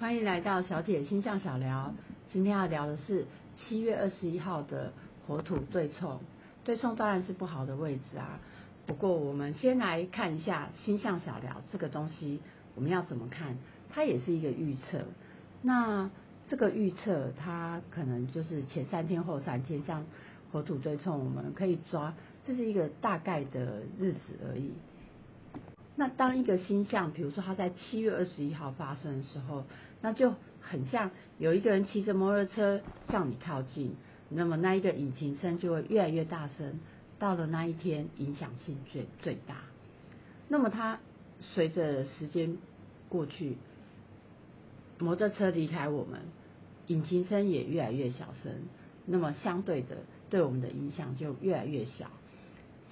欢迎来到小铁星象小聊。今天要聊的是七月二十一号的火土对冲。对冲当然是不好的位置啊。不过我们先来看一下星象小聊这个东西，我们要怎么看？它也是一个预测。那这个预测，它可能就是前三天后三天，像火土对冲，我们可以抓，这是一个大概的日子而已。那当一个星象，比如说它在七月二十一号发生的时候，那就很像有一个人骑着摩托车向你靠近，那么那一个引擎声就会越来越大声，到了那一天影响性最最大。那么它随着时间过去，摩托车离开我们，引擎声也越来越小声，那么相对的对我们的影响就越来越小。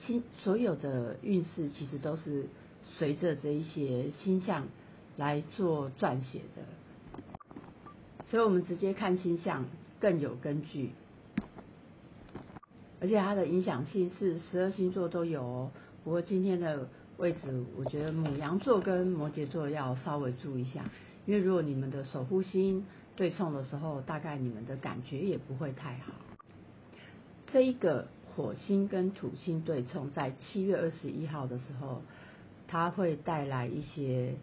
星所有的运势其实都是。随着这一些星象来做撰写的，所以我们直接看星象更有根据，而且它的影响性是十二星座都有哦。不过今天的位置，我觉得母羊座跟摩羯座要稍微注意一下，因为如果你们的守护星对冲的时候，大概你们的感觉也不会太好。这一个火星跟土星对冲，在七月二十一号的时候。它会带来一些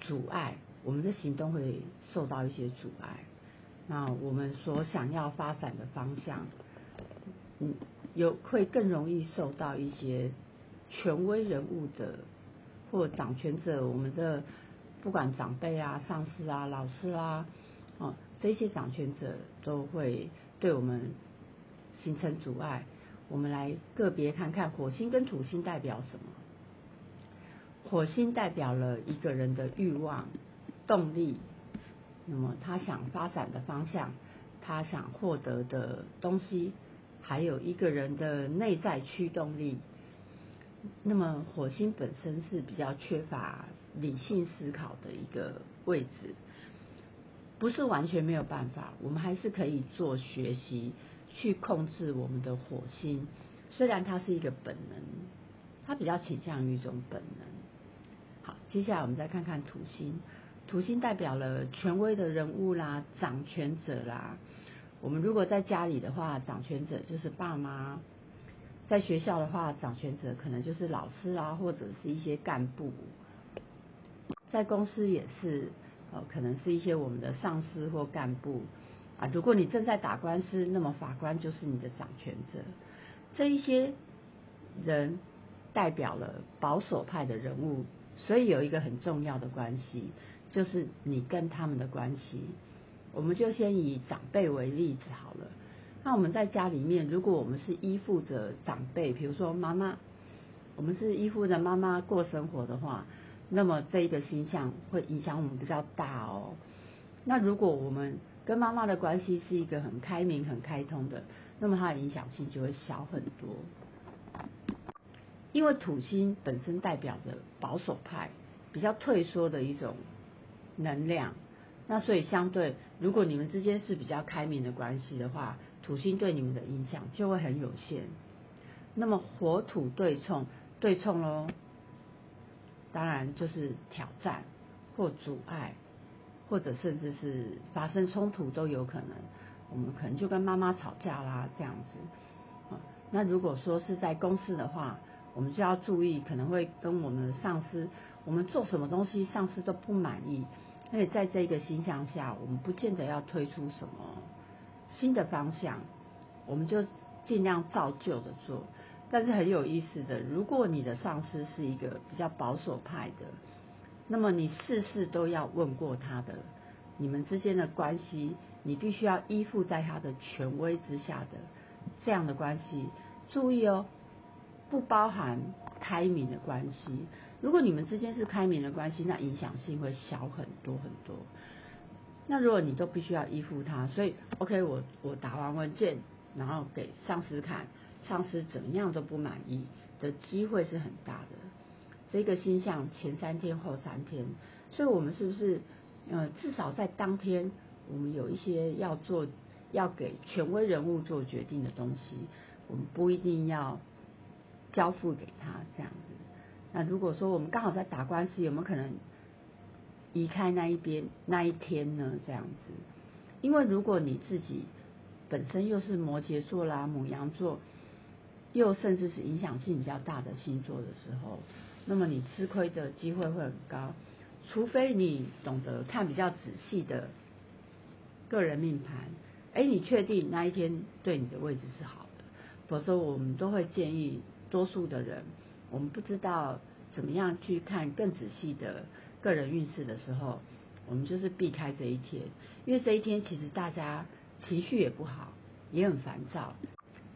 阻碍，我们的行动会受到一些阻碍。那我们所想要发展的方向，嗯，有会更容易受到一些权威人物的或掌权者，我们的不管长辈啊、上司啊、老师啊，哦，这些掌权者都会对我们形成阻碍。我们来个别看看火星跟土星代表什么。火星代表了一个人的欲望、动力，那么他想发展的方向，他想获得的东西，还有一个人的内在驱动力。那么火星本身是比较缺乏理性思考的一个位置，不是完全没有办法，我们还是可以做学习去控制我们的火星。虽然它是一个本能，它比较倾向于一种本能。接下来我们再看看土星，土星代表了权威的人物啦、掌权者啦。我们如果在家里的话，掌权者就是爸妈；在学校的话，掌权者可能就是老师啊，或者是一些干部。在公司也是，呃，可能是一些我们的上司或干部啊。如果你正在打官司，那么法官就是你的掌权者。这一些人代表了保守派的人物。所以有一个很重要的关系，就是你跟他们的关系。我们就先以长辈为例子好了。那我们在家里面，如果我们是依附着长辈，比如说妈妈，我们是依附着妈妈过生活的话，那么这一个形象会影响我们比较大哦。那如果我们跟妈妈的关系是一个很开明、很开通的，那么它的影响性就会小很多。因为土星本身代表着保守派，比较退缩的一种能量，那所以相对，如果你们之间是比较开明的关系的话，土星对你们的影响就会很有限。那么火土对冲，对冲喽，当然就是挑战或阻碍，或者甚至是发生冲突都有可能。我们可能就跟妈妈吵架啦，这样子。那如果说是在公司的话，我们就要注意，可能会跟我们的上司，我们做什么东西，上司都不满意。而且在这个形象下，我们不见得要推出什么新的方向，我们就尽量照旧的做。但是很有意思的，如果你的上司是一个比较保守派的，那么你事事都要问过他的，你们之间的关系，你必须要依附在他的权威之下的这样的关系，注意哦。不包含开明的关系。如果你们之间是开明的关系，那影响性会小很多很多。那如果你都必须要依附他，所以 OK，我我打完文件，然后给上司看，上司怎么样都不满意的机会是很大的。这个星象前三天后三天，所以我们是不是呃至少在当天，我们有一些要做要给权威人物做决定的东西，我们不一定要。交付给他这样子，那如果说我们刚好在打官司，有没有可能移开那一边那一天呢？这样子，因为如果你自己本身又是摩羯座啦、母羊座，又甚至是影响性比较大的星座的时候，那么你吃亏的机会会很高，除非你懂得看比较仔细的个人命盘，哎，你确定那一天对你的位置是好的，否则我们都会建议多数的人，我们不知道怎么样去看更仔细的个人运势的时候，我们就是避开这一天，因为这一天其实大家。情绪也不好，也很烦躁，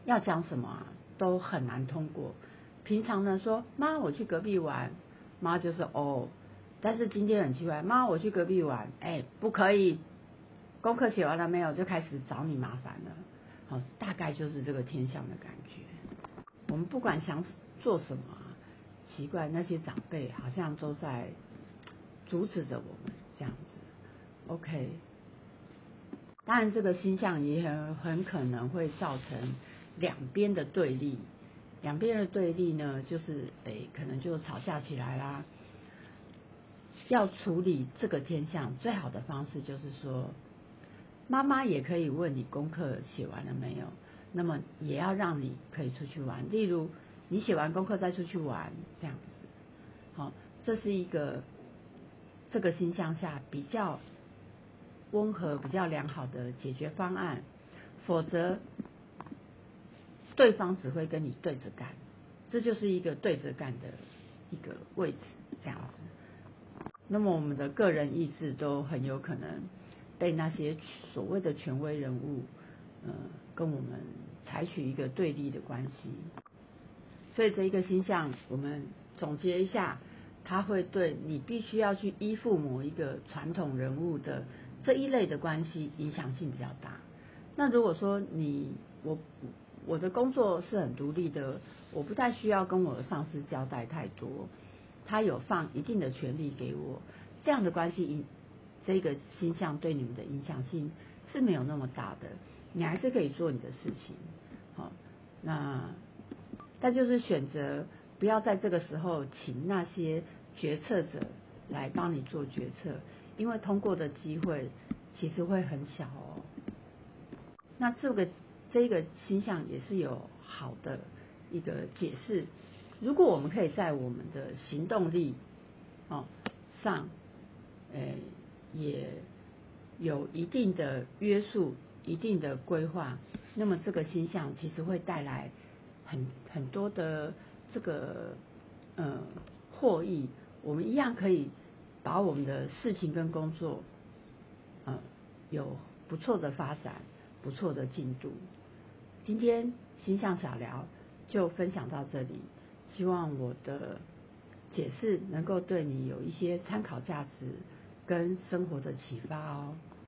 要讲什么啊都很难通过。平常呢说妈我去隔壁玩，妈就是哦，但是今天很奇怪，妈我去隔壁玩，哎不可以，功课写完了没有就开始找你麻烦了。好，大概就是这个天象的感觉。我们不管想做什么，奇怪那些长辈好像都在阻止着我们这样子。OK。当然，这个星象也很很可能会造成两边的对立。两边的对立呢，就是诶，可能就吵架起来啦。要处理这个天象，最好的方式就是说，妈妈也可以问你功课写完了没有，那么也要让你可以出去玩。例如，你写完功课再出去玩，这样子。好，这是一个这个星象下比较。温和比较良好的解决方案，否则对方只会跟你对着干，这就是一个对着干的一个位置，这样子。那么我们的个人意志都很有可能被那些所谓的权威人物，呃，跟我们采取一个对立的关系。所以这一个星象，我们总结一下，它会对你必须要去依附某一个传统人物的。这一类的关系影响性比较大。那如果说你我我的工作是很独立的，我不太需要跟我的上司交代太多，他有放一定的权利给我，这样的关系影这个星象对你们的影响性是没有那么大的，你还是可以做你的事情。好，那但就是选择不要在这个时候请那些决策者来帮你做决策。因为通过的机会其实会很小哦。那这个这个星象也是有好的一个解释。如果我们可以在我们的行动力哦上，呃，也有一定的约束、一定的规划，那么这个星象其实会带来很很多的这个呃获益。我们一样可以。把我们的事情跟工作，呃，有不错的发展，不错的进度。今天星象小聊就分享到这里，希望我的解释能够对你有一些参考价值跟生活的启发哦。